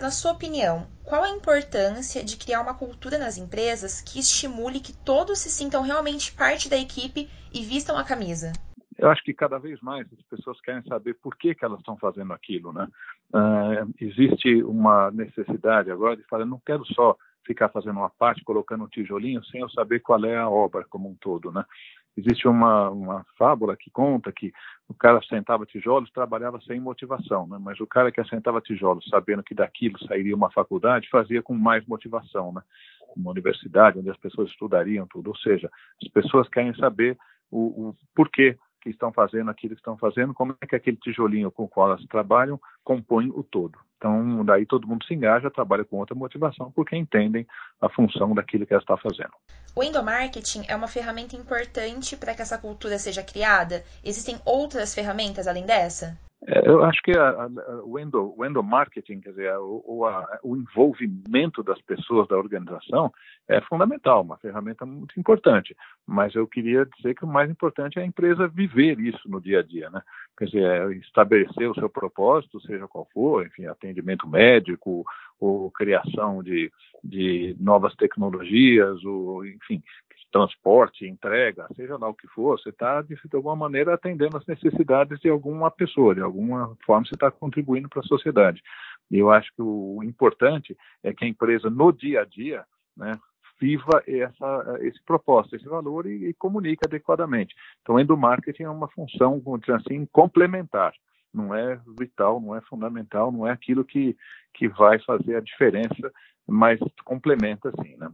Na sua opinião, qual a importância de criar uma cultura nas empresas que estimule que todos se sintam realmente parte da equipe e vistam a camisa? Eu acho que cada vez mais as pessoas querem saber por que, que elas estão fazendo aquilo, né? Uh, existe uma necessidade agora de falar, não quero só ficar fazendo uma parte, colocando um tijolinho, sem eu saber qual é a obra como um todo, né? Existe uma, uma fábula que conta que o cara assentava tijolos trabalhava sem motivação, né? mas o cara que assentava tijolos sabendo que daquilo sairia uma faculdade fazia com mais motivação, né? uma universidade onde as pessoas estudariam tudo. Ou seja, as pessoas querem saber o, o porquê que estão fazendo aquilo que estão fazendo, como é que aquele tijolinho com o qual elas trabalham compõe o todo. Então, daí todo mundo se engaja, trabalha com outra motivação, porque entendem a função daquilo que ela está fazendo. O endomarketing é uma ferramenta importante para que essa cultura seja criada? Existem outras ferramentas além dessa? É, eu acho que a, a, o, endo, o endomarketing, quer dizer, o, a, o, envolvimento das pessoas da organização é fundamental, uma ferramenta muito importante. Mas eu queria dizer que o mais importante é a empresa viver isso no dia a dia, né? Quer dizer, é estabelecer o seu propósito, seja qual for, enfim, atendimento médico, ou criação de, de novas tecnologias, ou, enfim, transporte, entrega, seja lá o que for, você está, de, alguma maneira, atendendo as necessidades de alguma pessoa, de alguma forma você está contribuindo para a sociedade. E eu acho que o importante é que a empresa, no dia a dia, né, viva essa, esse propósito, esse valor e, e comunique adequadamente. Então, o endomarketing é uma função, vamos dizer assim, complementar não é vital, não é fundamental, não é aquilo que, que vai fazer a diferença, mas complementa sim, né?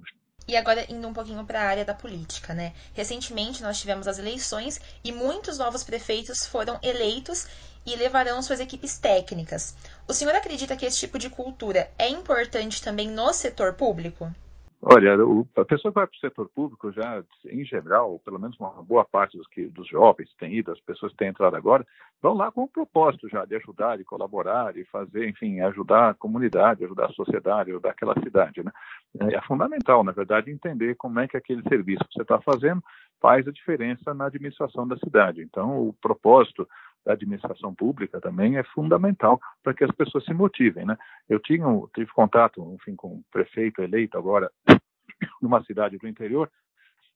E agora indo um pouquinho para a área da política, né? Recentemente nós tivemos as eleições e muitos novos prefeitos foram eleitos e levarão suas equipes técnicas. O senhor acredita que esse tipo de cultura é importante também no setor público? Olha, o, a pessoa que vai para o setor público já, em geral, pelo menos uma boa parte dos, que, dos jovens têm ido, as pessoas que têm entrado agora, vão lá com o propósito já de ajudar, de colaborar, de fazer, enfim, ajudar a comunidade, ajudar a sociedade, ajudar aquela cidade, né? É, é fundamental, na verdade, entender como é que aquele serviço que você está fazendo faz a diferença na administração da cidade. Então, o propósito da administração pública também é fundamental para que as pessoas se motivem, né? Eu tinha, tive contato, enfim, com um prefeito eleito agora numa cidade do interior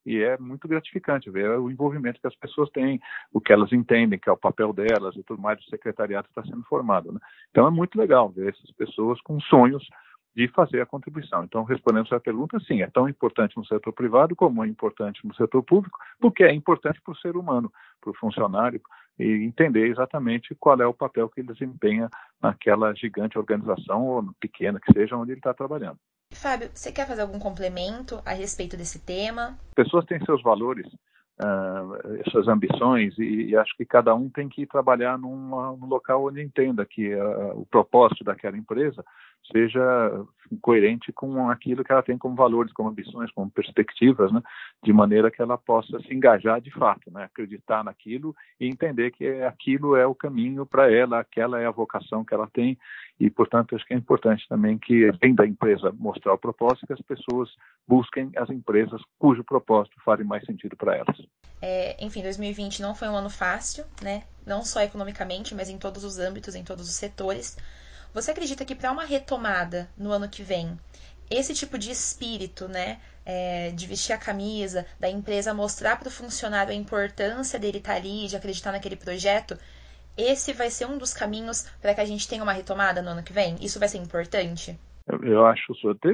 e é muito gratificante ver o envolvimento que as pessoas têm, o que elas entendem, que é o papel delas e tudo mais, o secretariado está sendo formado. Né? Então é muito legal ver essas pessoas com sonhos de fazer a contribuição. Então, respondendo sua pergunta, sim, é tão importante no setor privado como é importante no setor público, porque é importante para o ser humano, para o funcionário, e entender exatamente qual é o papel que ele desempenha naquela gigante organização, ou pequena que seja, onde ele está trabalhando. Fábio, você quer fazer algum complemento a respeito desse tema? Pessoas têm seus valores, uh, suas ambições, e, e, acho que cada um tem que trabalhar numa, num local onde entenda que uh, o propósito daquela empresa seja coerente com aquilo que ela tem como valores, como ambições, como perspectivas, né? de maneira que ela possa se engajar de fato, né? acreditar naquilo e entender que aquilo é o caminho para ela, aquela é a vocação que ela tem e, portanto, acho que é importante também que, além da empresa mostrar o propósito, que as pessoas busquem as empresas cujo propósito faz mais sentido para elas. É, enfim, 2020 não foi um ano fácil, né? não só economicamente, mas em todos os âmbitos, em todos os setores. Você acredita que para uma retomada no ano que vem, esse tipo de espírito, né, é, de vestir a camisa, da empresa mostrar para o funcionário a importância dele estar tá ali, de acreditar naquele projeto, esse vai ser um dos caminhos para que a gente tenha uma retomada no ano que vem? Isso vai ser importante? Eu, acho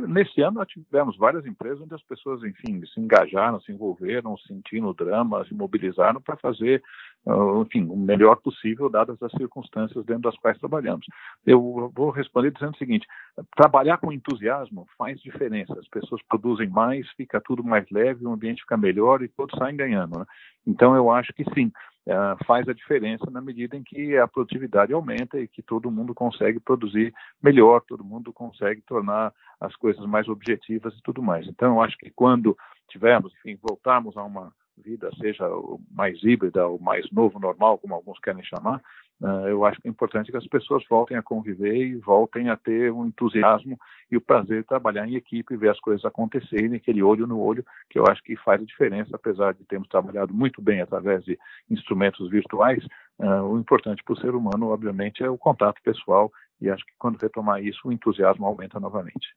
nesse ano nós tivemos várias empresas onde as pessoas, enfim, se engajaram, se envolveram, sentindo o drama, se mobilizaram para fazer, uh, enfim, o melhor possível dadas as circunstâncias dentro das quais trabalhamos. Eu vou responder dizendo o seguinte: trabalhar com entusiasmo faz diferença. As pessoas produzem mais, fica tudo mais leve, o ambiente fica melhor e todos saem ganhando. Né? Então eu acho que sim. Uh, faz a diferença na medida em que a produtividade aumenta e que todo mundo consegue produzir melhor, todo mundo consegue tornar as coisas mais objetivas e tudo mais. Então, eu acho que quando tivermos, enfim, voltarmos a uma vida, seja mais híbrida ou mais novo normal, como alguns querem chamar, uh, eu acho que é importante que as pessoas voltem a conviver e voltem a ter um entusiasmo e o prazer de trabalhar em equipe ver as coisas acontecerem, aquele olho no olho, que eu acho que faz a diferença, apesar de termos trabalhado muito bem através de instrumentos virtuais, uh, o importante para o ser humano, obviamente, é o contato pessoal e acho que quando retomar isso, o entusiasmo aumenta novamente.